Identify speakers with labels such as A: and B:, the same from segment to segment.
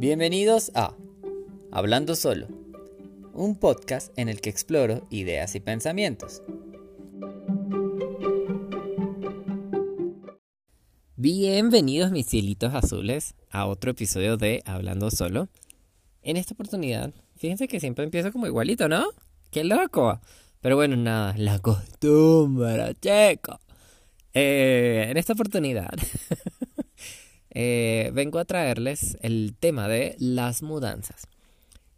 A: Bienvenidos a Hablando Solo, un podcast en el que exploro ideas y pensamientos. Bienvenidos mis cielitos azules a otro episodio de Hablando Solo. En esta oportunidad, fíjense que siempre empiezo como igualito, ¿no? ¡Qué loco! Pero bueno, nada, la costumbre, checo. Eh, en esta oportunidad eh, vengo a traerles el tema de las mudanzas.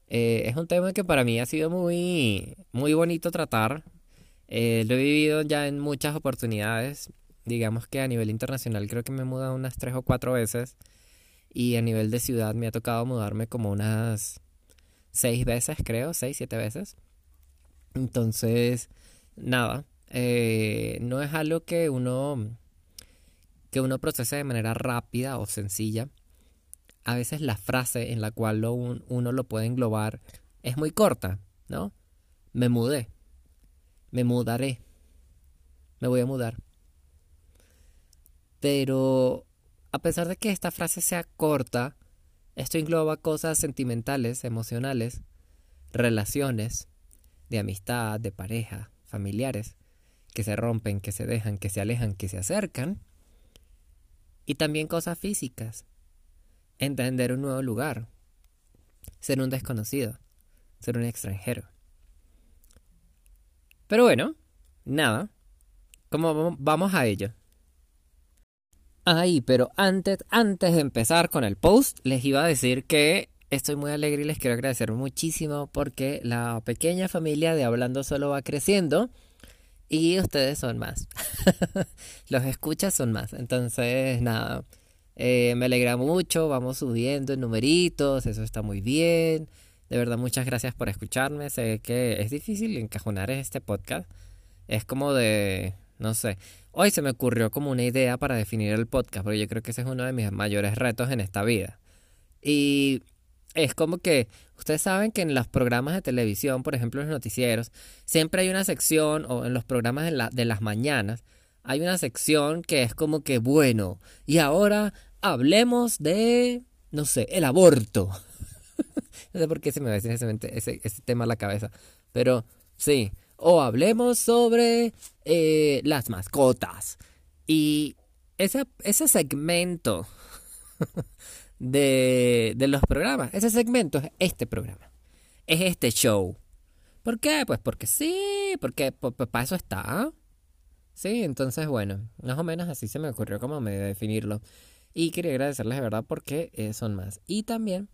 A: Eh, es un tema que para mí ha sido muy, muy bonito tratar. lo he vivido ya en muchas oportunidades. Digamos que a nivel internacional creo que me he unas tres o cuatro veces. Y a nivel de ciudad me ha tocado mudarme como unas seis veces, creo, seis, siete veces. Entonces, nada, no es algo que uno que uno procese de manera rápida o sencilla. A veces la frase en la cual uno lo puede englobar es muy corta, ¿no? Me mudé, me mudaré, me voy a mudar. Pero a pesar de que esta frase sea corta, esto engloba cosas sentimentales, emocionales, relaciones, de amistad, de pareja, familiares, que se rompen, que se dejan, que se alejan, que se acercan y también cosas físicas. Entender un nuevo lugar. Ser un desconocido. Ser un extranjero. Pero bueno, nada. ¿Cómo vamos a ello? Ay, pero antes, antes de empezar con el post, les iba a decir que estoy muy alegre y les quiero agradecer muchísimo porque la pequeña familia de Hablando Solo va creciendo y ustedes son más. Los escuchas son más. Entonces, nada. Eh, me alegra mucho. Vamos subiendo en numeritos. Eso está muy bien. De verdad, muchas gracias por escucharme. Sé que es difícil encajonar este podcast. Es como de. No sé. Hoy se me ocurrió como una idea para definir el podcast. Porque yo creo que ese es uno de mis mayores retos en esta vida. Y es como que ustedes saben que en los programas de televisión, por ejemplo, en los noticieros, siempre hay una sección, o en los programas de, de las mañanas, hay una sección que es como que, bueno, y ahora hablemos de, no sé, el aborto. no sé por qué se me va a decir ese, ese, tema a la cabeza, pero sí, o hablemos sobre eh, las mascotas. Y ese, ese segmento de, de los programas. Ese segmento es este programa. Es este show. ¿Por qué? Pues porque sí, porque para eso está. Sí, entonces bueno, más o menos así se me ocurrió como me definirlo. Y quería agradecerles de verdad porque eh, son más. Y también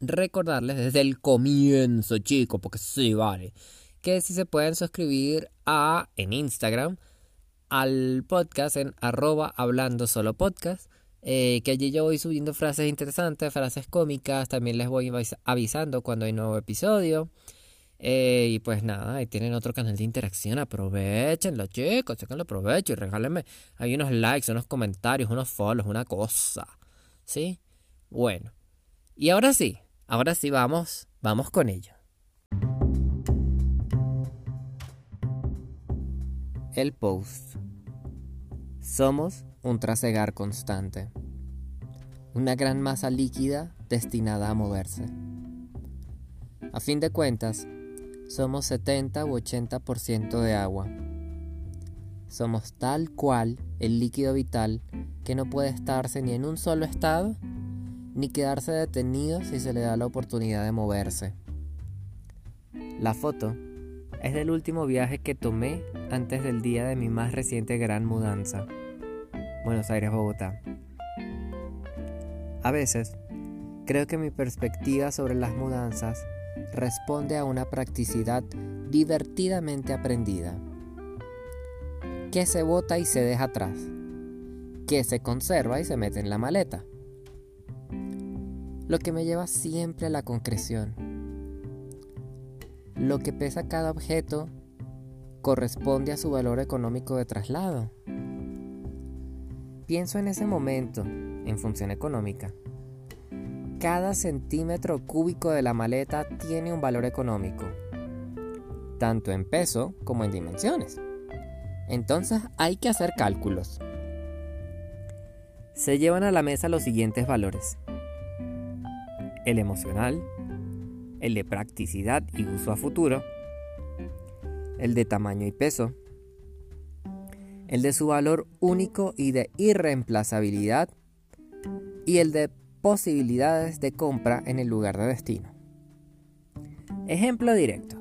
A: recordarles desde el comienzo, chicos, porque sí, vale, que si se pueden suscribir a en Instagram al podcast en arroba hablando solo podcast eh, que allí yo voy subiendo frases interesantes, frases cómicas, también les voy avisando cuando hay nuevo episodio. Eh, y pues nada, ahí tienen otro canal de interacción, aprovechenlo chicos, lo provecho y regálenme ahí unos likes, unos comentarios, unos follows, una cosa. ¿Sí? Bueno. Y ahora sí, ahora sí vamos, vamos con ello. El post. Somos un trasegar constante, una gran masa líquida destinada a moverse. A fin de cuentas, somos 70 u 80% de agua. Somos tal cual el líquido vital que no puede estarse ni en un solo estado ni quedarse detenido si se le da la oportunidad de moverse. La foto es del último viaje que tomé antes del día de mi más reciente gran mudanza. Buenos Aires, Bogotá. A veces, creo que mi perspectiva sobre las mudanzas responde a una practicidad divertidamente aprendida. Que se bota y se deja atrás. Que se conserva y se mete en la maleta. Lo que me lleva siempre a la concreción. Lo que pesa cada objeto corresponde a su valor económico de traslado. Pienso en ese momento, en función económica. Cada centímetro cúbico de la maleta tiene un valor económico, tanto en peso como en dimensiones. Entonces hay que hacer cálculos. Se llevan a la mesa los siguientes valores. el emocional, el de practicidad y uso a futuro, el de tamaño y peso, el de su valor único y de irreemplazabilidad y el de posibilidades de compra en el lugar de destino. Ejemplo directo.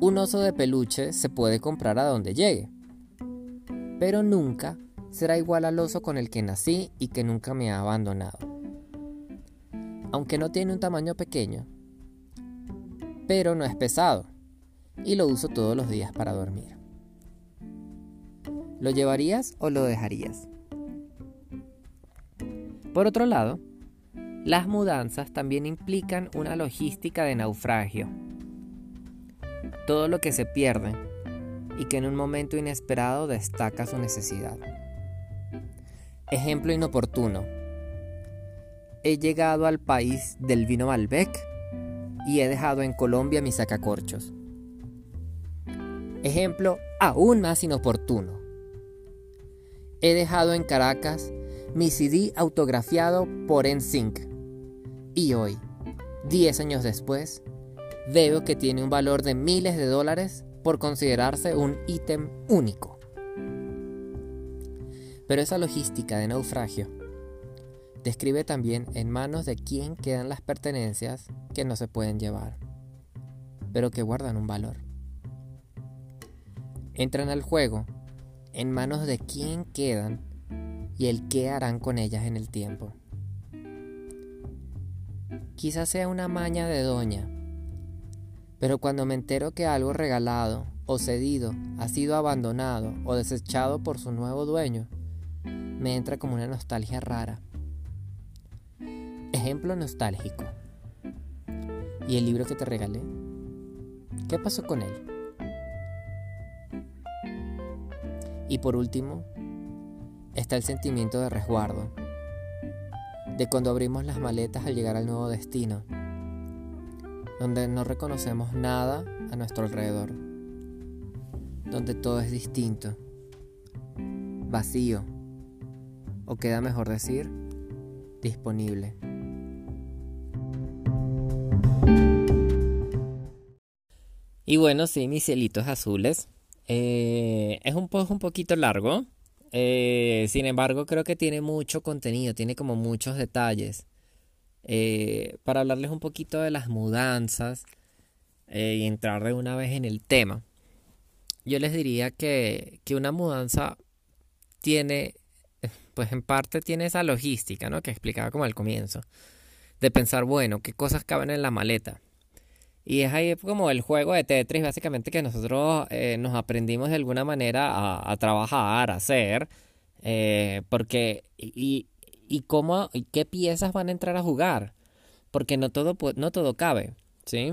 A: Un oso de peluche se puede comprar a donde llegue, pero nunca será igual al oso con el que nací y que nunca me ha abandonado. Aunque no tiene un tamaño pequeño, pero no es pesado y lo uso todos los días para dormir. ¿Lo llevarías o lo dejarías? Por otro lado, las mudanzas también implican una logística de naufragio. Todo lo que se pierde y que en un momento inesperado destaca su necesidad. Ejemplo inoportuno. He llegado al país del vino Malbec y he dejado en Colombia mi sacacorchos. Ejemplo aún más inoportuno. He dejado en Caracas mi CD autografiado por NSYNC. Y hoy, 10 años después, veo que tiene un valor de miles de dólares por considerarse un ítem único. Pero esa logística de naufragio describe también en manos de quién quedan las pertenencias que no se pueden llevar, pero que guardan un valor. Entran al juego en manos de quién quedan y el qué harán con ellas en el tiempo. Quizás sea una maña de doña, pero cuando me entero que algo regalado o cedido ha sido abandonado o desechado por su nuevo dueño, me entra como una nostalgia rara. Ejemplo nostálgico. ¿Y el libro que te regalé? ¿Qué pasó con él? Y por último, está el sentimiento de resguardo, de cuando abrimos las maletas al llegar al nuevo destino, donde no reconocemos nada a nuestro alrededor, donde todo es distinto, vacío, o queda mejor decir, disponible. Y bueno, sí, mis cielitos azules. Eh, es un poco un poquito largo, eh, sin embargo, creo que tiene mucho contenido, tiene como muchos detalles. Eh, para hablarles un poquito de las mudanzas eh, y entrar de una vez en el tema, yo les diría que, que, una mudanza tiene, pues en parte tiene esa logística, ¿no? Que explicaba como al comienzo, de pensar, bueno, qué cosas caben en la maleta. Y es ahí como el juego de Tetris, básicamente que nosotros eh, nos aprendimos de alguna manera a, trabajar, a hacer, eh, porque y, y cómo y qué piezas van a entrar a jugar, porque no todo no todo cabe, ¿sí?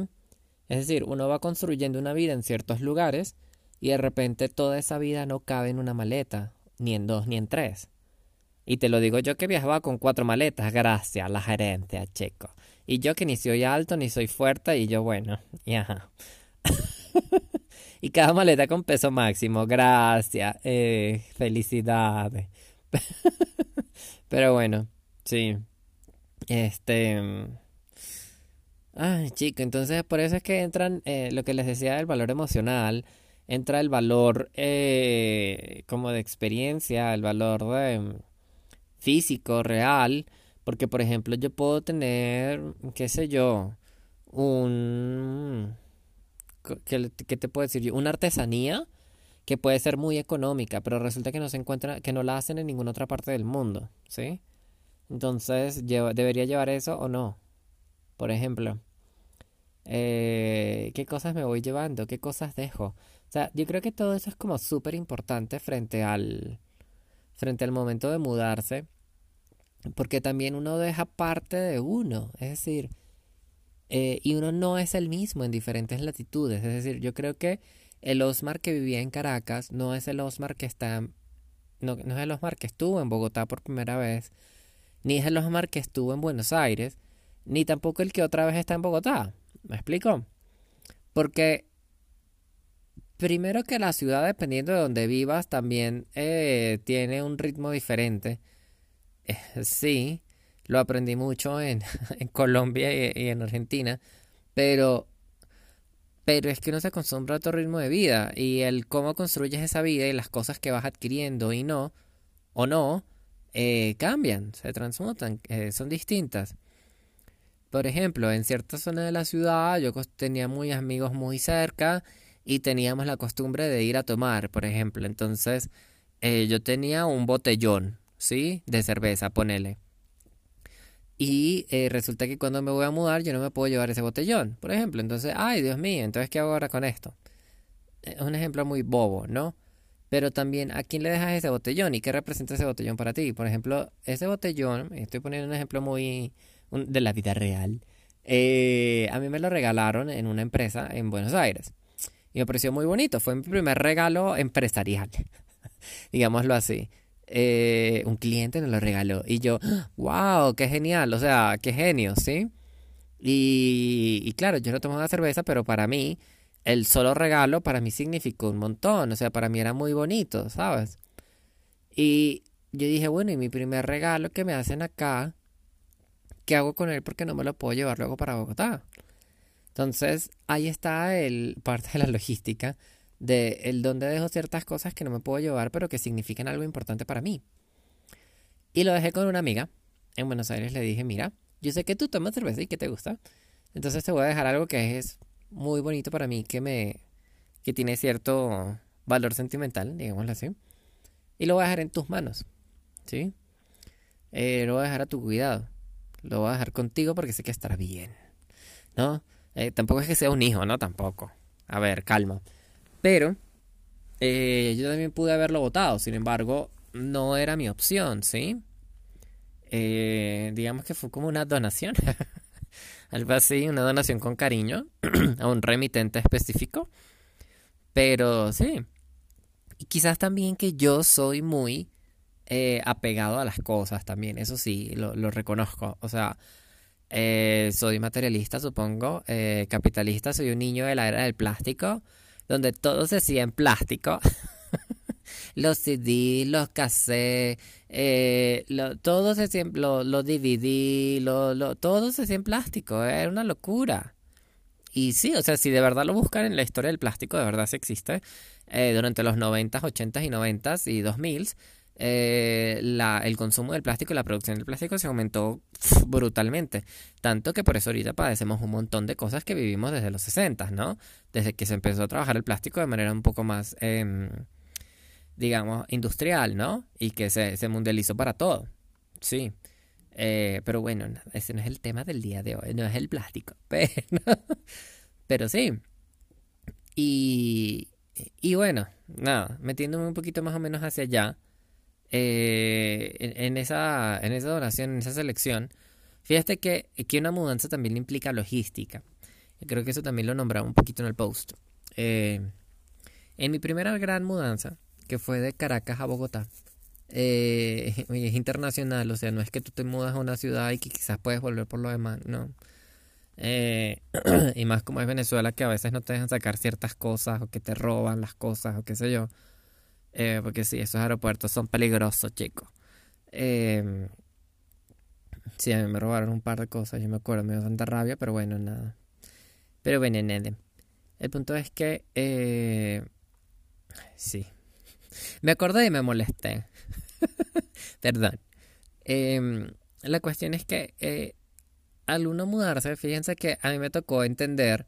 A: Es decir, uno va construyendo una vida en ciertos lugares y de repente toda esa vida no cabe en una maleta, ni en dos, ni en tres. Y te lo digo yo que viajaba con cuatro maletas, gracias a la gerencia, chico. Y yo que ni soy alto ni soy fuerte y yo bueno, y ajá. y cada maleta con peso máximo, gracias, eh, felicidades. Pero bueno, sí. Este... Ay, chico, entonces por eso es que entran eh, lo que les decía del valor emocional, entra el valor eh, como de experiencia, el valor de mm, físico, real, porque, por ejemplo, yo puedo tener, qué sé yo, un... ¿Qué, te puedo decir yo? Una artesanía que puede ser muy económica, pero resulta que no se encuentra, que no la hacen en ninguna otra parte del mundo, ¿sí? Entonces, ¿debería llevar eso o no? Por ejemplo, eh, ¿qué cosas me voy llevando? ¿Qué cosas dejo? O sea, yo creo que todo eso es como súper importante frente al, frente al momento de mudarse porque también uno deja parte de uno, es decir, eh, y uno no es el mismo en diferentes latitudes, es decir, yo creo que el Osmar que vivía en Caracas no es el Osmar que está, no, es el Osmar que estuvo en Bogotá por primera vez, ni es el Osmar que estuvo en Buenos Aires, ni tampoco el que otra vez está en Bogotá, ¿me explico? Porque primero que la ciudad, dependiendo de donde vivas, también eh, tiene un ritmo diferente. sí, lo aprendí mucho en, Colombia y, en Argentina, pero, pero es que uno se acostumbra a otro ritmo de vida y el cómo construyes esa vida y las cosas que vas adquiriendo y no, o no, eh, cambian, se transmutan, eh, son distintas. Por ejemplo, en cierta zona de la ciudad yo tenía muy amigos muy cerca y teníamos la costumbre de ir a tomar, por ejemplo. Entonces, eh, yo tenía un botellón, ¿sí? De cerveza, ponele. Y resulta que cuando me voy a mudar yo no me puedo llevar ese botellón, por ejemplo. Entonces, ay, Dios mío, entonces, ¿qué hago ahora con esto? Es un ejemplo muy bobo, ¿no? Pero también, ¿a quién le dejas ese botellón? ¿Y qué representa ese botellón para ti? Por ejemplo, ese botellón, estoy poniendo un ejemplo muy de la vida real. Eh, a mí me lo regalaron en una empresa en Buenos Aires. Y me pareció muy bonito. Fue mi primer regalo empresarial. Digámoslo así. Eh, un cliente nos lo regaló. Y yo, wow, qué genial. O sea, qué genio, ¿sí? Y, y claro, yo no tomaba cerveza, pero para mí el solo regalo para mí significó un montón, o sea, para mí era muy bonito, ¿sabes? Y yo dije, bueno, y mi primer regalo que me hacen acá, ¿qué hago con él? Porque no me lo puedo llevar luego para Bogotá. Entonces, ahí está el parte de la logística de el donde dejo ciertas cosas que no me puedo llevar, pero que significan algo importante para mí. Y lo dejé con una amiga. En Buenos Aires le dije, mira, yo sé que tú tomas cerveza y que te gusta. Entonces te voy a dejar algo que es muy bonito para mí que me que tiene cierto valor sentimental, digámoslo así. Y lo voy a dejar en tus manos. ¿Sí? Eh, lo voy a dejar a tu cuidado. Lo voy a dejar contigo porque sé que estará bien. ¿No? Eh, tampoco es que sea un hijo, ¿no? Tampoco. A ver, calma. Pero eh, yo también pude haberlo votado. Sin embargo, no era mi opción, ¿sí? digamos que fue como una donación. algo así, una donación con cariño a un remitente específico. Pero sí, y quizás también que yo soy muy eh, apegado a las cosas también, eso sí, lo, reconozco. O sea, eh, soy materialista, supongo, eh, capitalista, soy un niño de la era del plástico, donde todo se hacía en plástico. los CD, los cassettes, eh, lo, todo se siempre, lo, lo DVD, todo se hacía en plástico, era una locura. Y sí, o sea, si de verdad lo buscan en la historia del plástico, de verdad se existe, eh, durante los 90, 80 y 90 y 2000 eh, el consumo del plástico y la producción del plástico se aumentó brutalmente. Tanto que por eso ahorita padecemos un montón de cosas que vivimos desde los 60, ¿no? Desde que se empezó a trabajar el plástico de manera un poco más... Em, digamos, industrial, ¿no? Y que se, se mundializó para todo. Sí. Eh, pero bueno, ese no es el tema del día de hoy, no es el plástico. Pero, pero sí. Y, y bueno, nada, metiéndome un poquito más o menos hacia allá, eh, en, esa, en esa donación, en esa selección, fíjate que, que una mudanza también implica logística. Creo que eso también lo nombraba un poquito en el post. Eh, en mi primera gran mudanza, que fue de Caracas a Bogotá. Eh, es internacional, o sea, no es que tú te mudas a una ciudad y que quizás puedes volver por lo demás, no. Eh, y más como es Venezuela, que a veces no te dejan sacar ciertas cosas o que te roban las cosas o qué sé yo. Eh, porque sí, esos aeropuertos son peligrosos, chicos. Eh, sí, a mí me robaron un par de cosas, yo me acuerdo, me dio tanta rabia, pero bueno, nada. Pero bueno, nene. El punto es que... Eh, sí, me acordé y me molesté. Perdón. Em, la cuestión es que eh, al uno mudarse, fíjense que a mí me tocó entender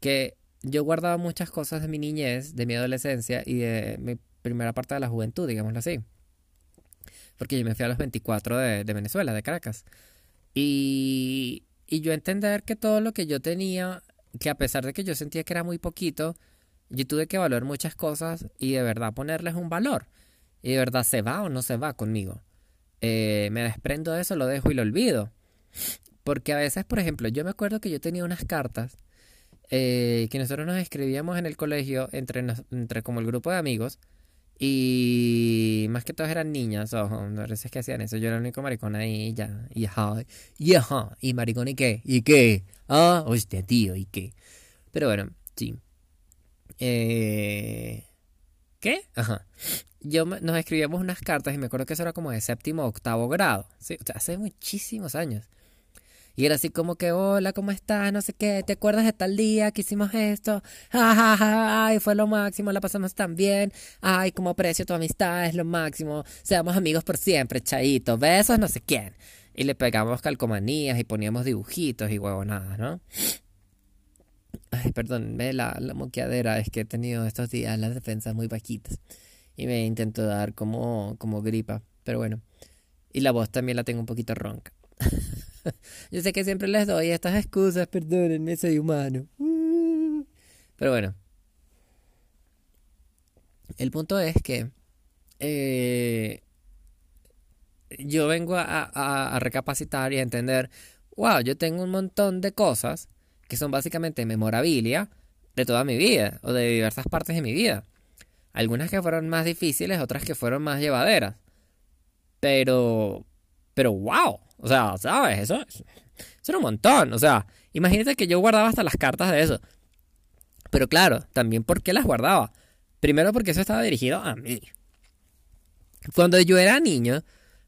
A: que yo guardaba muchas cosas de mi niñez, de mi adolescencia y de mi primera parte de la juventud, digámoslo así. Porque yo me fui a los 24 de, Venezuela, de Caracas. Y, y yo entender que todo lo que yo tenía, que a pesar de que yo sentía que era muy poquito, yo tuve que evaluar muchas cosas y de verdad ponerles un valor. Y de verdad se va o no se va conmigo. Eh, me desprendo de eso, lo dejo y lo olvido. Porque a veces, por ejemplo, yo me acuerdo que yo tenía unas cartas eh, que nosotros nos escribíamos en el colegio entre, entre como el grupo de amigos. Y más que todas eran niñas, ojo, a veces que hacían eso. Yo era el único maricón ahí ya, y ajá, y ajá, y maricón y qué, y qué, ah, hostia, tío, y qué. Pero bueno, sí. Eh, ¿Qué? Ajá. yo nos escribíamos unas cartas y me acuerdo que eso era como de séptimo o octavo grado, ¿sí? Hace muchísimos años. Y era así como que, hola, ¿cómo estás? No sé qué, ¿te acuerdas de tal día que hicimos esto? Ay, fue lo máximo, la pasamos tan bien. Ay, cómo aprecio tu amistad, es lo máximo. Seamos amigos por siempre, chaito. Besos, no sé quién. Y le pegamos calcomanías y poníamos dibujitos y huevonadas, ¿no? Ay, perdón, ve la, la moqueadera, es que he tenido estos días las defensas muy bajitas. Y me intento dar como, como gripa, pero bueno. Y la voz también la tengo un poquito ronca. Yo sé que siempre les doy estas excusas, perdónenme, soy humano. Pero bueno. El punto es que eh, yo vengo a, recapacitar y a entender, wow, yo tengo un montón de cosas que son básicamente memorabilia de toda mi vida o de diversas partes de mi vida. Algunas que fueron más difíciles, otras que fueron más llevaderas. Pero, pero wow, o sea, ¿sabes? Eso, era un montón. O sea, imagínate que yo guardaba hasta las cartas de eso. Pero claro, también porque las guardaba. Primero porque eso estaba dirigido a mí. Cuando yo era niño,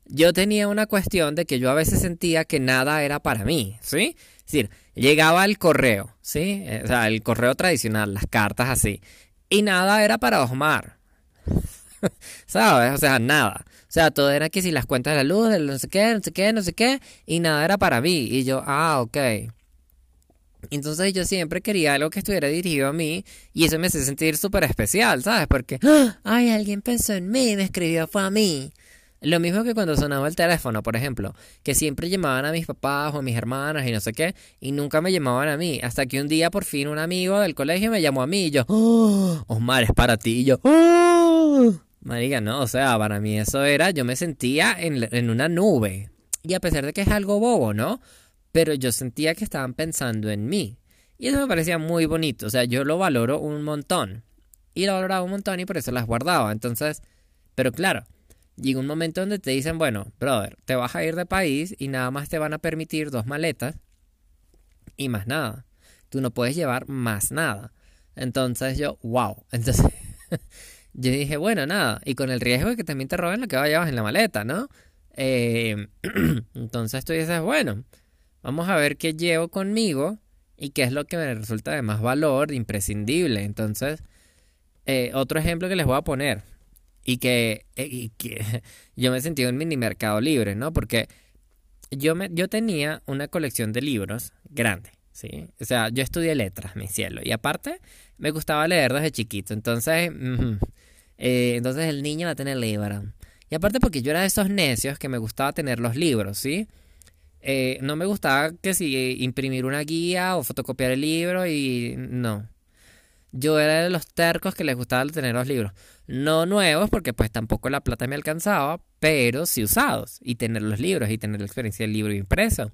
A: yo tenía una cuestión de que yo a veces sentía que nada era para mí, ¿sí? Es decir, llegaba el correo, ¿sí? Eh, o sea, el correo tradicional, las cartas así. Y nada era para Osmar. ¿Sabes? O sea, nada. O sea, todo era que si las cuentas de la luz, no sé qué, no sé qué, no sé qué, y nada era para mí. Y yo, ah, ok. Entonces yo siempre quería algo que estuviera dirigido a mí y eso me hace sentir súper especial, ¿sabes? Porque, ay, alguien pensó en mí, me escribió, fue a mí. Lo mismo que cuando sonaba el teléfono, por ejemplo, que siempre llamaban a mis papás o a mis hermanas y no sé qué, y nunca me llamaban a mí, hasta que un día por fin un amigo del colegio me llamó a mí y yo, ¡Oh! Osmar, es para ti, y yo, ¡Oh! Marica, no, o sea, para mí eso era, yo me sentía en, en una nube, y a pesar de que es algo bobo, ¿no? Pero yo sentía que estaban pensando en mí, y eso me parecía muy bonito, o sea, yo lo valoro un montón, y lo valoraba un montón y por eso las guardaba, entonces, pero claro, llega un momento donde te dicen, bueno, brother, te vas a ir de país y nada más te van a permitir dos maletas y más nada. Tú no puedes llevar más nada. Entonces yo, wow. Entonces yo dije, bueno, nada. Y con el riesgo de que también te roben lo que vayas en la maleta, ¿no? Eh, entonces tú dices, bueno, vamos a ver qué llevo conmigo y qué es lo que me resulta de más valor, imprescindible. Entonces, eh, otro ejemplo que les voy a poner y que, eh, yo me sentí un mini mercado libre, ¿no? Porque yo, me, yo tenía una colección de libros grande, ¿sí? O sea, yo estudié letras, mi cielo, y aparte me gustaba leer desde chiquito, entonces, eh, entonces el niño va a tener libros. Y aparte porque yo era de esos necios que me gustaba tener los libros, ¿sí? Eh, no me gustaba que si imprimir una guía o fotocopiar el libro y no. Yo era de los tercos que les gustaba tener los libros. No nuevos, porque pues tampoco la plata me alcanzaba, pero sí usados. Y tener los libros y tener la experiencia del libro impreso.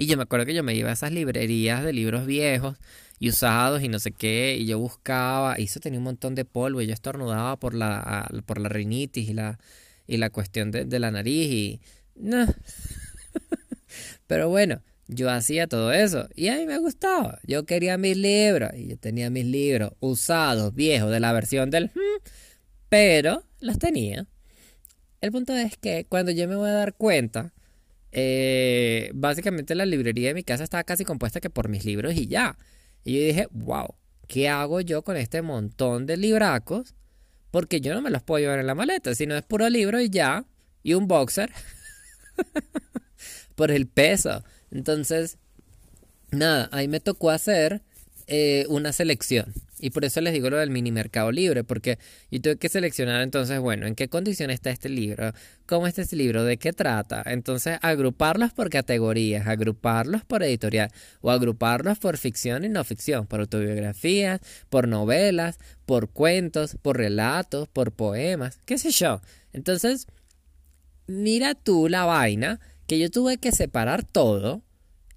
A: Y yo me acuerdo que yo me iba a esas librerías de libros viejos y usados y no sé qué, y yo buscaba, y eso tenía un montón de polvo, y yo estornudaba por la, por la rinitis y la, y la cuestión de, de la nariz, y... No. Pero bueno, yo hacía todo eso y a mí me gustaba. Yo quería mis libros y yo tenía mis libros usados, viejos, de la versión del... Hmm, pero los tenía. El punto es que cuando yo me voy a dar cuenta, eh, básicamente la librería de mi casa estaba casi compuesta que por mis libros y ya. Y yo dije, wow, ¿qué hago yo con este montón de libracos? Porque yo no me los puedo llevar en la maleta, sino es puro libro y ya. Y un boxer. por el peso. Entonces, nada, ahí me tocó hacer eh, una selección. Y por eso les digo lo del mini mercado libre, porque yo tuve que seleccionar entonces, bueno, en qué condición está este libro, cómo está este libro, de qué trata. Entonces, agruparlos por categorías, agruparlos por editorial, o agruparlos por ficción y no ficción, por autobiografías, por novelas, por cuentos, por relatos, por poemas, qué sé yo. Entonces, mira tú la vaina que yo tuve que separar todo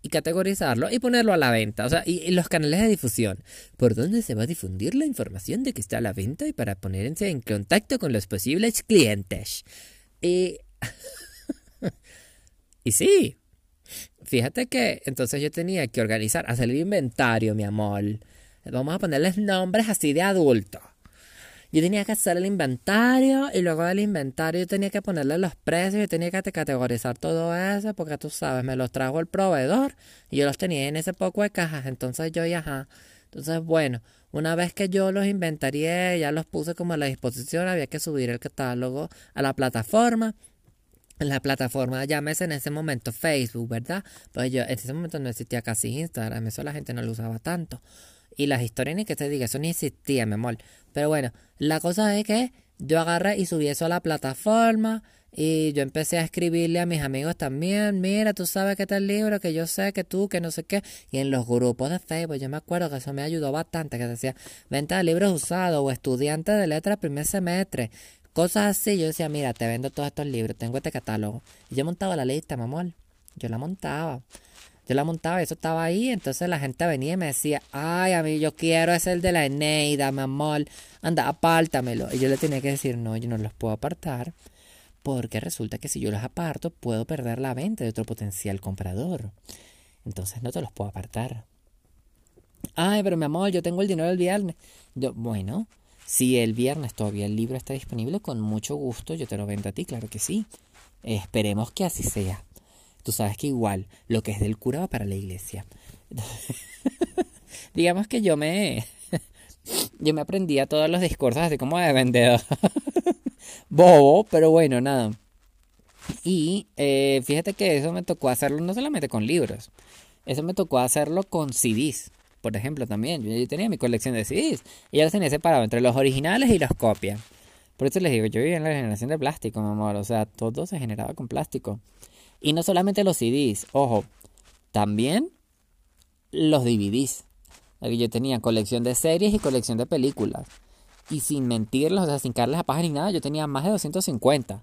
A: y categorizarlo y ponerlo a la venta. O sea, y, los canales de difusión. ¿Por dónde se va a difundir la información de que está a la venta y para ponerse en contacto con los posibles clientes? Y. y sí. Fíjate que entonces yo tenía que organizar, hacer el inventario, mi amor. Vamos a ponerles nombres así de adulto. Yo tenía que hacer el inventario y luego del inventario yo tenía que ponerle los precios, yo tenía que categorizar todo eso porque tú sabes, me los trajo el proveedor y yo los tenía en ese poco de cajas, entonces yo ya, ajá. Entonces, bueno, una vez que yo los inventarié, ya los puse como a la disposición, había que subir el catálogo a la plataforma. La plataforma, llámese en ese momento Facebook, ¿verdad? Pues yo, en ese momento no existía casi Instagram, eso la gente no lo usaba tanto. Y las historias ni que te diga, eso ni existía, mi amor. Pero bueno, la cosa es que yo agarré y subí eso a la plataforma. Y yo empecé a escribirle a mis amigos también, mira, tú sabes que está el libro, que yo sé que tú, que no sé qué. Y en los grupos de Facebook, yo me acuerdo que eso me ayudó bastante, que decía, venta de libros usados o estudiante de letras primer semestre. Cosas así, yo decía, mira, te vendo todos estos libros, tengo este catálogo. Y yo montaba la lista, mi amor. Yo la montaba. Yo la montaba y eso estaba ahí. Entonces la gente venía y me decía, ay, a mí yo quiero es el de la Eneida, mi amor. Anda, apártamelo. Y yo le tenía que decir, no, yo no los puedo apartar. Porque resulta que si yo los aparto, puedo perder la venta de otro potencial comprador. Entonces no te los puedo apartar. Ay, pero mi amor, yo tengo el dinero el viernes. Yo, bueno, si el viernes todavía el libro está disponible, con mucho gusto yo te lo vendo a ti, claro que sí. Esperemos que así sea. Tú sabes que igual lo que es del cura va para la iglesia. Digamos que yo me yo me aprendía todos los discursos así como de vendedor. Bobo, pero bueno, nada. Y eh, fíjate que eso me tocó hacerlo no solamente con libros, eso me tocó hacerlo con CDs, por ejemplo, también. Yo, tenía mi colección de CDs y ya los tenía separado entre los originales y los copias. Por eso les digo, yo vivía en la generación de plástico, mi amor. O sea, todo se generaba con plástico. Y no solamente los CDs, ojo, también los DVDs. Yo tenía colección de series y colección de películas. Y sin mentirles, o sea, sin carles a paja ni nada, yo tenía más de 250.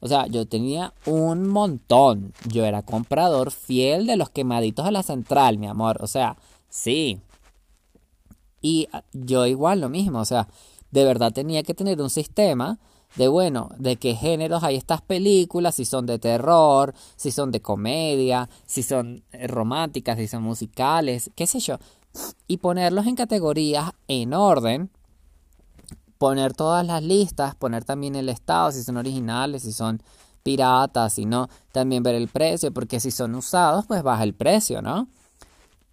A: O sea, yo tenía un montón. Yo era comprador fiel de los quemaditos de la central, mi amor. O sea, sí. Y yo igual lo mismo. O sea, de verdad tenía que tener un sistema de bueno, de qué géneros hay estas películas, si son de terror, si son de comedia, si son eh, románticas, si son musicales, qué sé yo, y ponerlos en categorías en orden, poner todas las listas, poner también el estado, si son originales, si son piratas, si no, también ver el precio, porque si son usados, pues baja el precio, ¿no?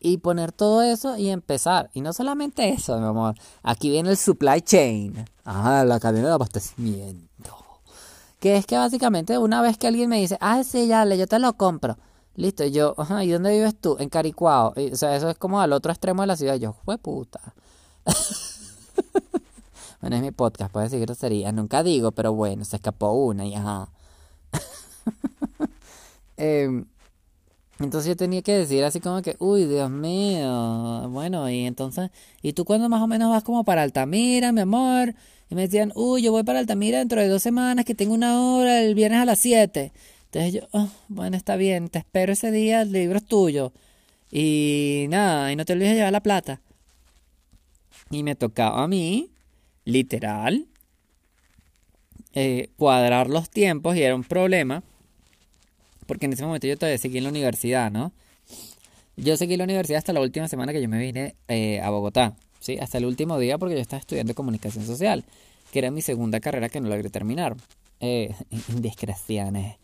A: Y poner todo eso y empezar. Y no solamente eso, mi amor. Aquí viene el supply chain. Ajá, la cadena de abastecimiento. Que es que básicamente una vez que alguien me dice, ah, sí, ya, yo te lo compro. Listo, yo, ajá, ¿y dónde vives tú? En Caricuao. o sea, eso es como al otro extremo de la ciudad. yo, fue puta. bueno, es mi podcast, puede decir groserías. Nunca digo, pero bueno, se escapó una y ajá. eh, entonces yo tenía que decir así como que, uy, Dios mío, bueno, y entonces, ¿y tú cuándo más o menos vas como para Altamira, mi amor? Y me decían, uy, yo voy para Altamira dentro de dos semanas, que tengo una hora el viernes a las siete. Entonces yo, oh, bueno, está bien, te espero ese día, el libro es tuyo. Y nada, y no te olvides de llevar la plata. Y me tocaba a mí, literal, eh, cuadrar los tiempos y era un problema porque en ese momento yo todavía seguí en la universidad, ¿no? Yo seguí en la universidad hasta la última semana que yo me vine eh, a Bogotá, ¿sí? Hasta el último día porque yo estaba estudiando comunicación social, que era mi segunda carrera que no logré terminar. Eh, indiscreciones.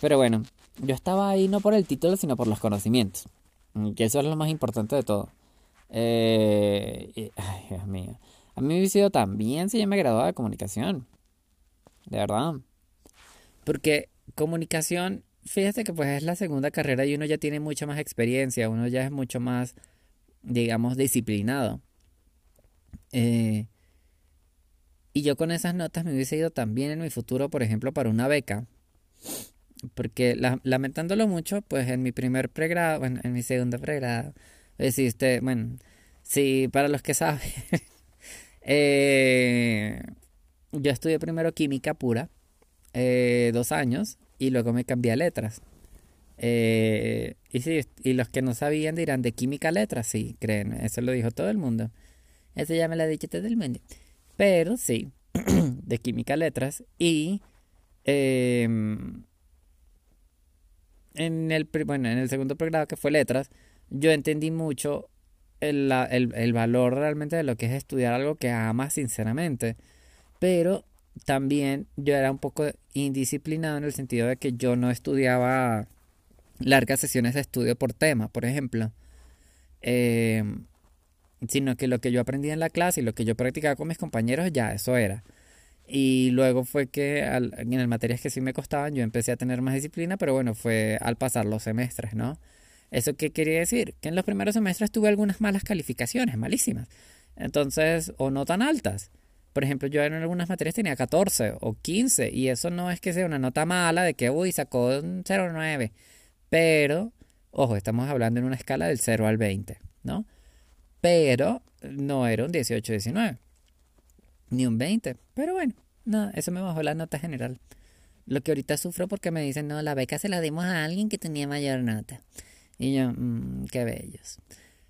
A: Pero bueno, yo estaba ahí no por el título, sino por los conocimientos. Que eso es lo más importante de todo. Eh, ay, Dios mío. A mí me hubiera sido tan bien si yo me graduaba de comunicación. De verdad. Porque comunicación fíjate que pues es la segunda carrera y uno ya tiene mucha más experiencia, uno ya es mucho más, digamos, disciplinado. Eh, y yo con esas notas me hubiese ido también en mi futuro, por ejemplo, para una beca. Porque lamentándolo mucho, pues en mi primer pregrado, bueno, en mi segundo pregrado, existe, bueno, sí, para los que saben, eh, yo estudié primero química pura, eh, dos años, y luego me cambié a letras. Eh, y sí, y los que no sabían dirán de química letras, sí, creen, eso lo dijo todo el mundo. Eso ya me ha dicho todo el mundo. Pero sí, de química letras y em, en el bueno, en el segundo programa que fue letras, yo entendí mucho el, el, el valor realmente de lo que es estudiar algo que amas sinceramente. pero también yo era un poco indisciplinado en el sentido de que yo no estudiaba largas sesiones de estudio por tema, por ejemplo. Em, sino que lo que yo aprendía en la clase y lo que yo practicaba con mis compañeros, ya eso era. Y luego fue que en las materias que sí me costaban, yo empecé a tener más disciplina, pero bueno, fue al pasar los semestres, ¿no? ¿Eso qué quería decir? Que en los primeros semestres tuve algunas malas calificaciones, malísimas. Entonces, o no tan altas. Por ejemplo, yo en algunas materias tenía 14 o 15 y eso no es que sea una nota mala de que, uy, sacó un 0,9. Pero, ojo, estamos hablando en una escala del 0 al 20, ¿no? Pero no era un 18-19, ni un 20. Pero bueno, no, eso me bajó la nota general. Lo que ahorita sufro porque me dicen, no, la beca se la dimos a alguien que tenía mayor nota. Y yo, mmm, qué bellos.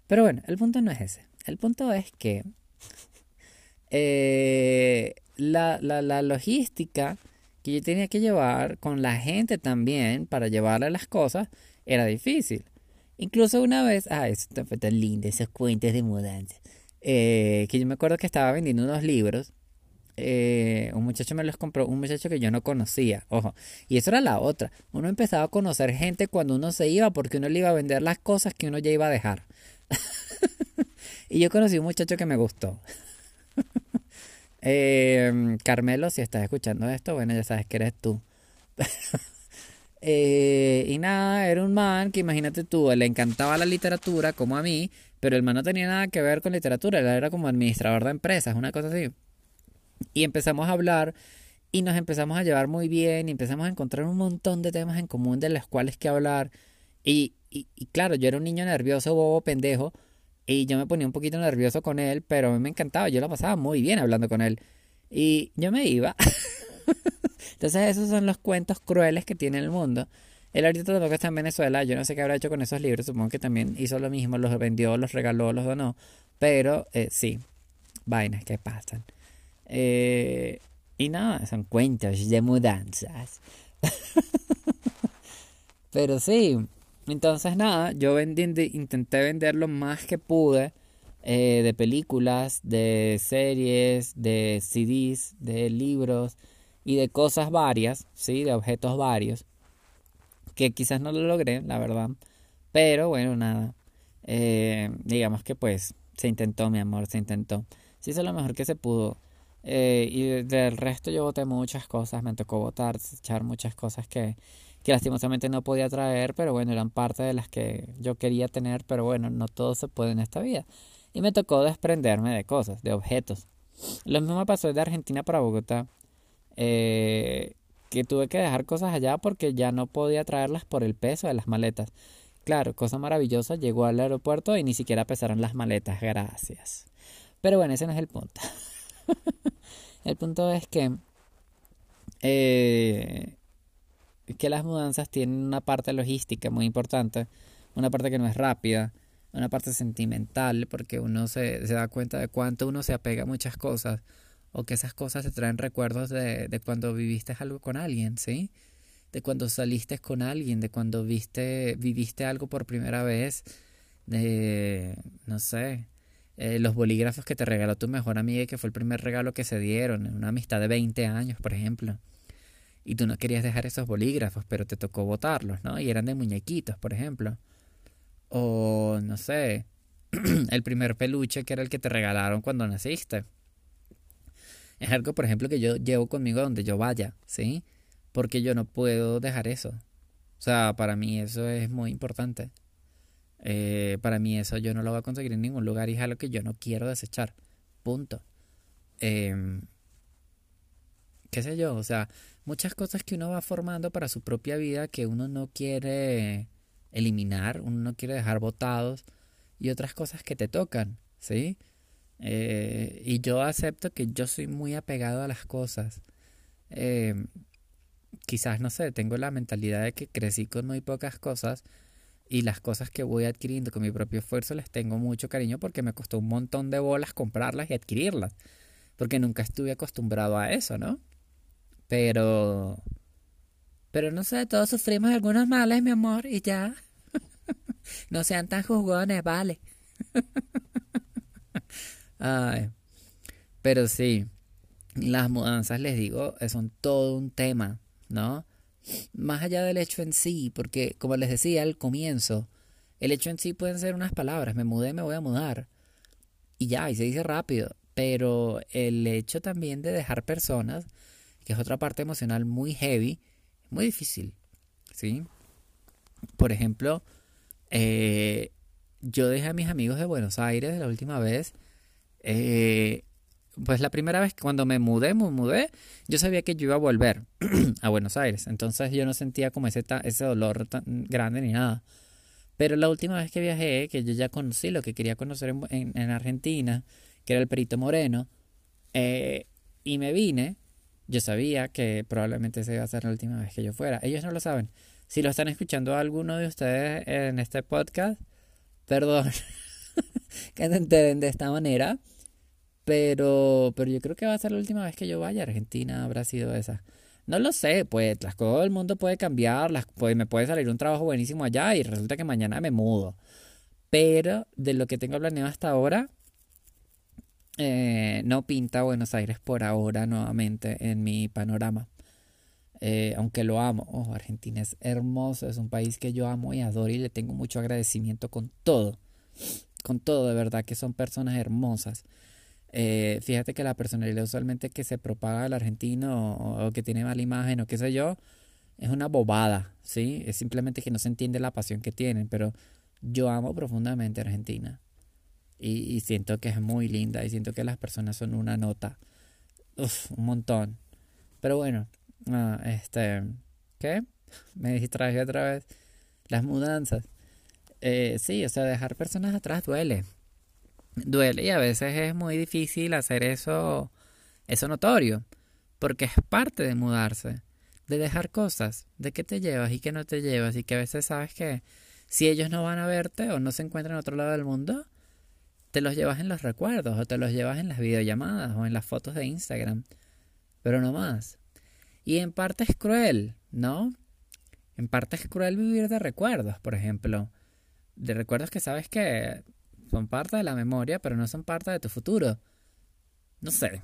A: Pero bueno, el punto no es ese. El punto es que eh, la, la, la logística que yo tenía que llevar con la gente también para llevarle las cosas era difícil. Incluso una vez, ah, eso fue tan lindo, esos cuentos de mudanza. Eh, que yo me acuerdo que estaba vendiendo unos libros. Eh, un muchacho me los compró, un muchacho que yo no conocía, ojo. Y eso era la otra. Uno empezaba a conocer gente cuando uno se iba porque uno le iba a vender las cosas que uno ya iba a dejar. y yo conocí un muchacho que me gustó. Eh, Carmelo, si estás escuchando esto, bueno, ya sabes que eres tú. Eh, y nada, era un man que imagínate tú, le encantaba la literatura como a mí, pero el man no tenía nada que ver con literatura, él era como administrador de empresas, una cosa así. Y empezamos a hablar y nos empezamos a llevar muy bien y empezamos a encontrar un montón de temas en común de los cuales que hablar. Y, y, y claro, yo era un niño nervioso, bobo, pendejo, y yo me ponía un poquito nervioso con él, pero a mí me encantaba, yo la pasaba muy bien hablando con él. Y yo me iba. Entonces esos son los cuentos crueles que tiene el mundo. Él ahorita tampoco está en Venezuela, yo no sé qué habrá hecho con esos libros, supongo que también hizo lo mismo, los vendió, los regaló, los donó, pero eh, sí, vainas que pasan. Eh, y nada, son cuentos de mudanzas. pero sí, entonces nada, yo intenté vender lo más que pude eh, de películas, de series, de CDs, de libros y de cosas varias, ¿sí? De objetos varios. Que quizás no lo logré, la verdad. Pero bueno, nada. Eh, digamos que pues se intentó, mi amor, se intentó. Se hizo lo mejor que se pudo. Eh, y del resto yo voté muchas cosas, me tocó votar, echar muchas cosas que, que lastimosamente no podía traer, pero bueno, eran parte de las que yo quería tener, pero bueno, no todo se puede en esta vida. Y me tocó desprenderme de cosas, de objetos. Lo mismo pasó de Argentina para Bogotá. Eh, que tuve que dejar cosas allá porque ya no podía traerlas por el peso de las maletas. Claro, cosa maravillosa, llegó al aeropuerto y ni siquiera pesaron las maletas, gracias. Pero bueno, ese no es el punto. el punto es que eh, que las mudanzas tienen una parte logística muy importante, una parte que no es rápida, una parte sentimental, porque uno se, se da cuenta de cuánto uno se apega a muchas cosas o que esas cosas te traen recuerdos de, de cuando viviste algo con alguien, ¿sí? De cuando saliste con alguien, de cuando viste, viviste algo por primera vez, de, no sé, eh, los bolígrafos que te regaló tu mejor amiga y que fue el primer regalo que se dieron, una amistad de 20 años, por ejemplo. Y tú no querías dejar esos bolígrafos, pero te tocó botarlos, ¿no? Y eran de muñequitos, por ejemplo. O, no sé, el primer peluche que era el que te regalaron cuando naciste. Es algo, por ejemplo, que yo llevo conmigo donde yo vaya, ¿sí? Porque yo no puedo dejar eso. O sea, para mí eso es muy importante. Eh, para mí eso yo no lo voy a conseguir en ningún lugar y es algo que yo no quiero desechar. Punto. Em, ¿Qué sé yo? O sea, muchas cosas que uno va formando para su propia vida que uno no quiere eliminar, uno no quiere dejar botados y otras cosas que te tocan, ¿sí? Eh, y yo acepto que yo soy muy apegado a las cosas. Eh, quizás, no sé, tengo la mentalidad de que crecí con muy pocas cosas y las cosas que voy adquiriendo con mi propio esfuerzo les tengo mucho cariño porque me costó un montón de bolas comprarlas y adquirirlas. Porque nunca estuve acostumbrado a eso, ¿no? Pero... Pero no sé, todos sufrimos algunos males, mi amor, y ya. no sean tan jugones, vale. Ay, pero sí, las mudanzas, les digo, son todo un tema, ¿no? Más allá del hecho en sí, porque como les decía al comienzo, el hecho en sí pueden ser unas palabras, me mudé, me voy a mudar. Y ya, y se dice rápido. Pero el hecho también de dejar personas, que es otra parte emocional muy heavy, muy difícil. ¿Sí? Por ejemplo, eh, yo dejé a mis amigos de Buenos Aires la última vez. Eh, pues la primera vez cuando me mudé, me mudé, yo sabía que yo iba a volver a Buenos Aires. Entonces yo no sentía como ese, ese dolor tan grande ni nada. Pero la última vez que viajé, que yo ya conocí lo que quería conocer en, en, Argentina, que era el Perito Moreno, eh, y me vine, yo sabía que probablemente esa iba a ser la última vez que yo fuera. Ellos no lo saben. Si lo están escuchando alguno de ustedes en este podcast, perdón que se enteren de esta manera. Pero, pero yo creo que va a ser la última vez que yo vaya a Argentina, habrá sido esa. No lo sé, pues las cosas del mundo puede cambiar, las, pues, me puede salir un trabajo buenísimo allá y resulta que mañana me mudo. Pero de lo que tengo planeado hasta ahora, eh, no pinta Buenos Aires por ahora nuevamente en mi panorama. Eh, aunque lo amo, Argentina es hermoso, es un país que yo amo y adoro y le tengo mucho agradecimiento con todo, con todo, de verdad que son personas hermosas. Eh, fíjate que la personalidad usualmente que se propaga del argentino o, que tiene mala imagen o qué sé yo, es una bobada, ¿sí? Es simplemente que no se entiende la pasión que tienen, pero yo amo profundamente a Argentina y, siento que es muy linda y siento que las personas son una nota, Uf, un montón. Pero bueno, ah, este, ¿qué? Me distraje otra vez. Las mudanzas. Eh, sí, o sea, dejar personas atrás duele duele y a veces es muy difícil hacer eso, eso notorio, porque es parte de mudarse, de dejar cosas, de qué te llevas y qué no te llevas, y que a veces sabes que si ellos no van a verte o no se encuentran en otro lado del mundo, te los llevas en los recuerdos o te los llevas en las videollamadas o en las fotos de Instagram, pero no más. Y en parte es cruel, ¿no? En parte es cruel vivir de recuerdos, por ejemplo. De recuerdos que sabes que son parte de la memoria, pero no son parte de tu futuro. No sé.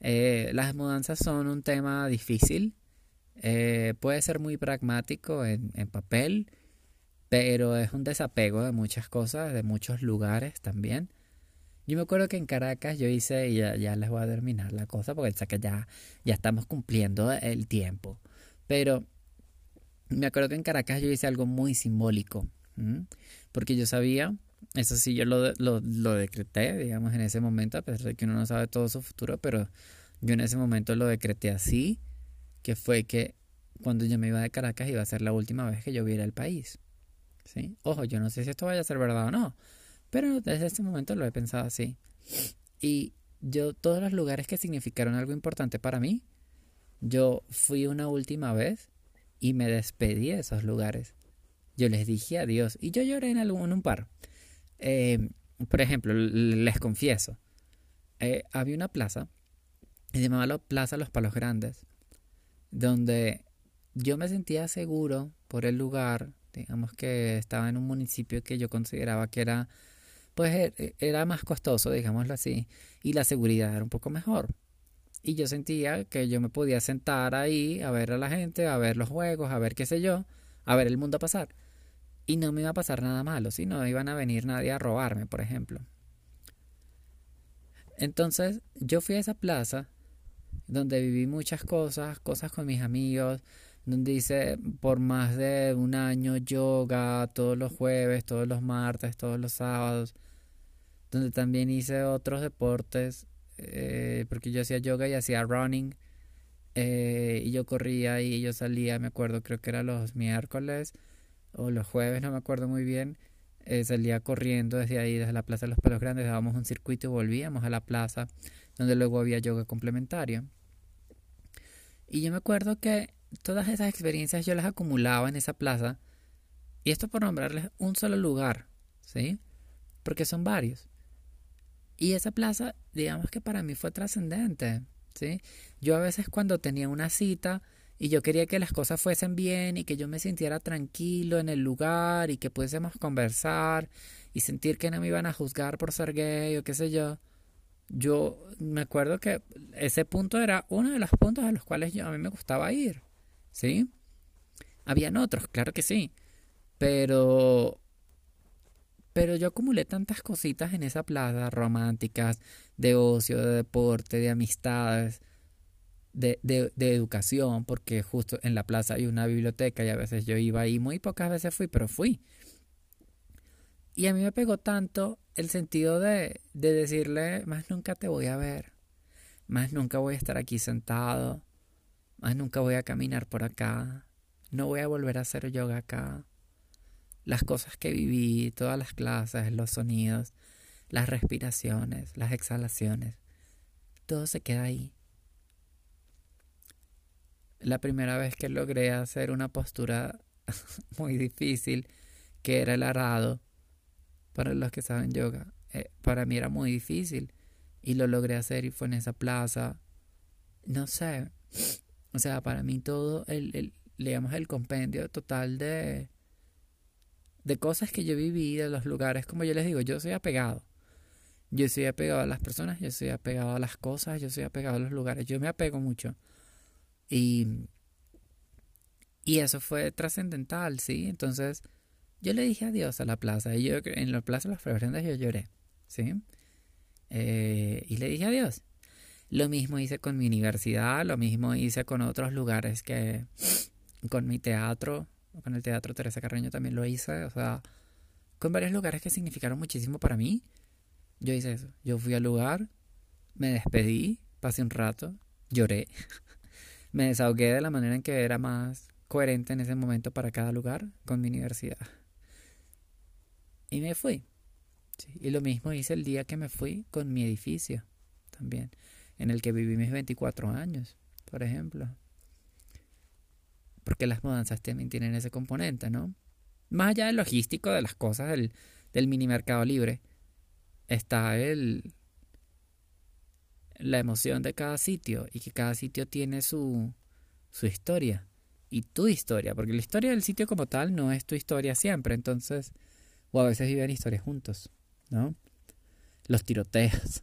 A: Eh, las mudanzas son un tema difícil. Eh, puede ser muy pragmático en, papel, pero es un desapego de muchas cosas, de muchos lugares también. Yo me acuerdo que en Caracas yo hice, y ya, les voy a terminar la cosa, porque que ya, ya estamos cumpliendo el tiempo. Pero me acuerdo que en Caracas yo hice algo muy simbólico, porque yo sabía eso sí, yo lo, lo, lo, decreté, digamos, en ese momento, a pesar de que uno no sabe todo su futuro, pero yo en ese momento lo decreté así, que fue que cuando yo me iba de Caracas iba a ser la última vez que yo viera el país. ¿Sí? Ojo, yo no sé si esto vaya a ser verdad o no, pero desde ese momento lo he pensado así. Y yo, todos los lugares que significaron algo importante para mí, yo fui una última vez y me despedí de esos lugares. Yo les dije adiós y yo lloré en, algún, en un par. Eh, por ejemplo, les confieso, eh, había una plaza, se llamaba la Plaza Los Palos Grandes, donde yo me sentía seguro por el lugar, digamos que estaba en un municipio que yo consideraba que era, pues e, e, era más costoso, digámoslo así, y la seguridad era un poco mejor. Y yo sentía que yo me podía sentar ahí a ver a la gente, a ver los juegos, a ver qué sé yo, a ver el mundo pasar y no me iba a pasar nada malo, si no iban a venir nadie a robarme, por ejemplo. Entonces yo fui a esa plaza donde viví muchas cosas, cosas con mis amigos, donde hice por más de un año yoga todos los jueves, todos los martes, todos los sábados, donde también hice otros deportes, eh, porque yo hacía yoga y hacía running, eh, y yo corría y yo salía, me acuerdo, creo que era los miércoles o los jueves, no me acuerdo muy bien, eh, salía corriendo desde ahí, desde la Plaza de los Palos Grandes, dábamos un circuito y volvíamos a la plaza, donde luego había yoga complementario. Y yo me acuerdo que todas esas experiencias yo las acumulaba en esa plaza, y esto por nombrarles un solo lugar, ¿sí? Porque son varios. Y esa plaza, digamos que para mí fue trascendente, ¿sí? Yo a veces cuando tenía una cita, y yo quería que las cosas fuesen bien y que yo me sintiera tranquilo en el lugar y que pudiésemos conversar y sentir que no me iban a juzgar por ser gay o qué sé yo. yo me acuerdo que ese punto era uno de los puntos a los cuales yo, a mí me gustaba ir, ¿sí? Habían otros, claro que sí, pero pero yo acumulé tantas cositas en esa plaza, románticas, de ocio, de deporte, de amistades, de, de, educación, porque justo en la plaza hay una biblioteca y a veces yo iba ahí, muy pocas veces fui, pero fui. Y a mí me pegó tanto el sentido de, de decirle, más nunca te voy a ver, más nunca voy a estar aquí sentado, más nunca voy a caminar por acá, no voy a volver a hacer yoga acá las cosas que viví, todas las clases, los sonidos, las respiraciones, las exhalaciones, todo se queda ahí. La primera vez que logré hacer una postura muy difícil, que era el arado, para los que saben yoga, eh, para mí era muy difícil y lo logré hacer y fue en esa plaza. No sé, o sea, para mí todo el, el el compendio total de, de cosas que yo viví, de los lugares, como yo les digo, yo soy apegado. Yo soy apegado a las personas, yo soy apegado a las cosas, yo soy apegado a los lugares, yo me apego mucho. Y, y eso fue trascendental, ¿sí? Entonces, yo le dije adiós a la plaza. Y yo en la plaza de las Floreciendas yo lloré, ¿sí? Eh, y le dije adiós. Lo mismo hice con mi universidad, lo mismo hice con otros lugares que, con mi teatro, con el Teatro Teresa Carreño también lo hice, o sea, con varios lugares que significaron muchísimo para mí. Yo hice eso. Yo fui al lugar, me despedí, pasé un rato, lloré, me desahogué de la manera en que era más coherente en ese momento para cada lugar con mi universidad. Y me fui. y lo mismo hice el día que me fui con mi edificio también, en el que viví mis 24 años, por ejemplo porque las mudanzas también tienen ese componente, ¿no? Más allá del logístico de las cosas del, del mini mercado libre, está el, la emoción de cada sitio y que cada sitio tiene su, su historia y tu historia, porque la historia del sitio como tal no es tu historia siempre, entonces, o a veces viven historias juntos, ¿no? Los tiroteos,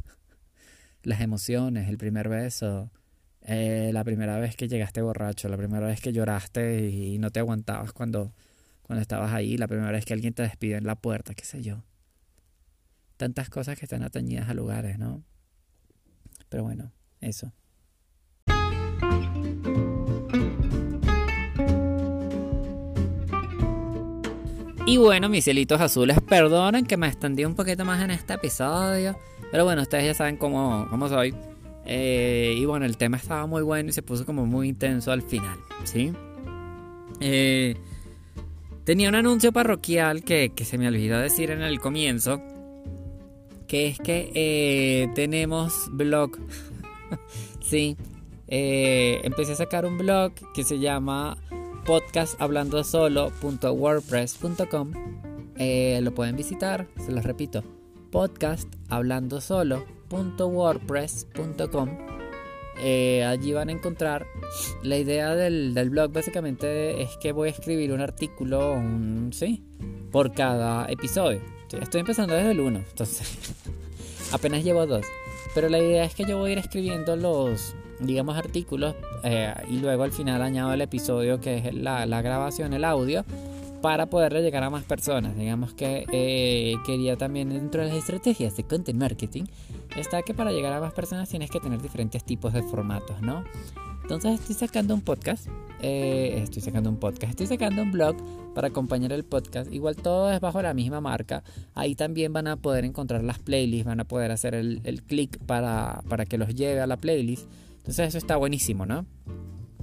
A: las emociones, el primer beso, eh, la primera vez que llegaste borracho, la primera vez que lloraste y no te aguantabas cuando, cuando estabas ahí, la primera vez que alguien te despide en la puerta, qué sé yo. Tantas cosas que están atañidas a lugares, ¿no? Pero bueno, eso. Y bueno, mis cielitos azules, perdonen que me extendí un poquito más en este episodio. Pero bueno, ustedes ya saben cómo, cómo soy. Eh, y bueno, el tema estaba muy bueno y se puso como muy intenso al final, ¿sí? Eh, tenía un anuncio parroquial que, se me olvidó decir en el comienzo, que es que eh, tenemos blog, ¿sí? empecé a sacar un blog que se llama podcastablandosolo.wordpress.com lo pueden visitar, se los repito, podcastablandosolo.com wordpress.com eh, allí van a encontrar la idea del, blog básicamente es que voy a escribir un artículo ¿sí? por cada episodio estoy empezando desde el 1 entonces apenas llevo dos pero la idea es que yo voy a ir escribiendo los digamos artículos eh, y luego al final añado el episodio que es la, la grabación el audio para poderle llegar a más personas. Digamos que eh, quería también dentro de las estrategias de content marketing está que para llegar a más personas tienes que tener diferentes tipos de formatos, ¿no? Entonces estoy sacando un podcast, eh, estoy sacando un podcast, estoy sacando un blog para acompañar el podcast. Igual todo es bajo la misma marca. Ahí también van a poder encontrar las playlists, van a poder hacer el, el clic para, para que los lleve a la playlist. Entonces eso está buenísimo, ¿no?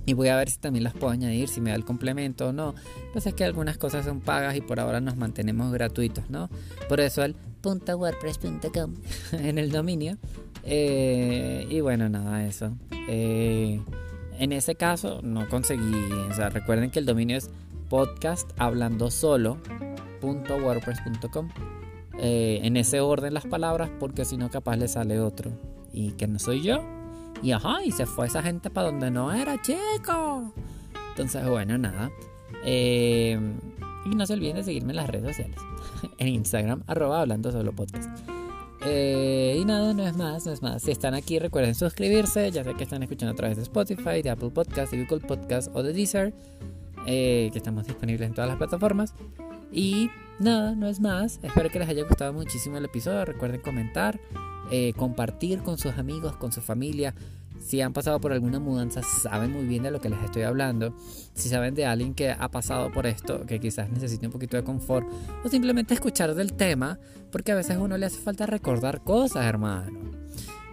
A: Y voy a ver si también las puedo añadir, si me da el complemento o no. Pues es que algunas cosas son pagas y por ahora nos mantenemos gratuitos, ¿no? Por eso el .wordpress.com en el dominio. Eh, y bueno, nada, eso. Eh, en ese caso no conseguí, o sea, recuerden que el dominio es podcastablandosolo.wordpress.com. Eh, en ese orden las palabras porque si no capaz le sale otro. Y que no soy yo, y ajá, y se fue esa gente para donde no era, chico. Entonces, bueno, nada. Eh, y no se olviden de seguirme en las redes sociales. en Instagram, arroba hablando solo podcast. Eh, y nada, no es más, no es más. Si están aquí, recuerden suscribirse. Ya sé que están escuchando a través de Spotify, de Apple Podcasts, de Google Podcasts o de Deezer, eh, que estamos disponibles en todas las plataformas. Y nada, no es más. Espero que les haya gustado muchísimo el episodio. Recuerden comentar, eh, compartir con sus amigos, con su familia. Si han pasado por alguna mudanza, saben muy bien de lo que les estoy hablando. Si saben de alguien que ha pasado por esto, que quizás necesite un poquito de confort, o simplemente escuchar del tema, porque a veces a uno le hace falta recordar cosas, hermano.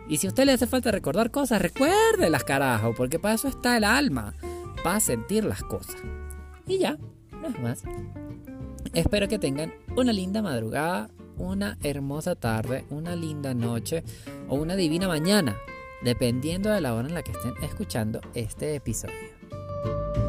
A: Y si a usted le hace falta recordar cosas, recuérdelas, carajo, porque para eso está el alma, para sentir las cosas. Y ya, no es más. Espero que tengan una linda madrugada, una hermosa tarde, una linda noche o una divina mañana, dependiendo de la hora en la que estén escuchando este episodio.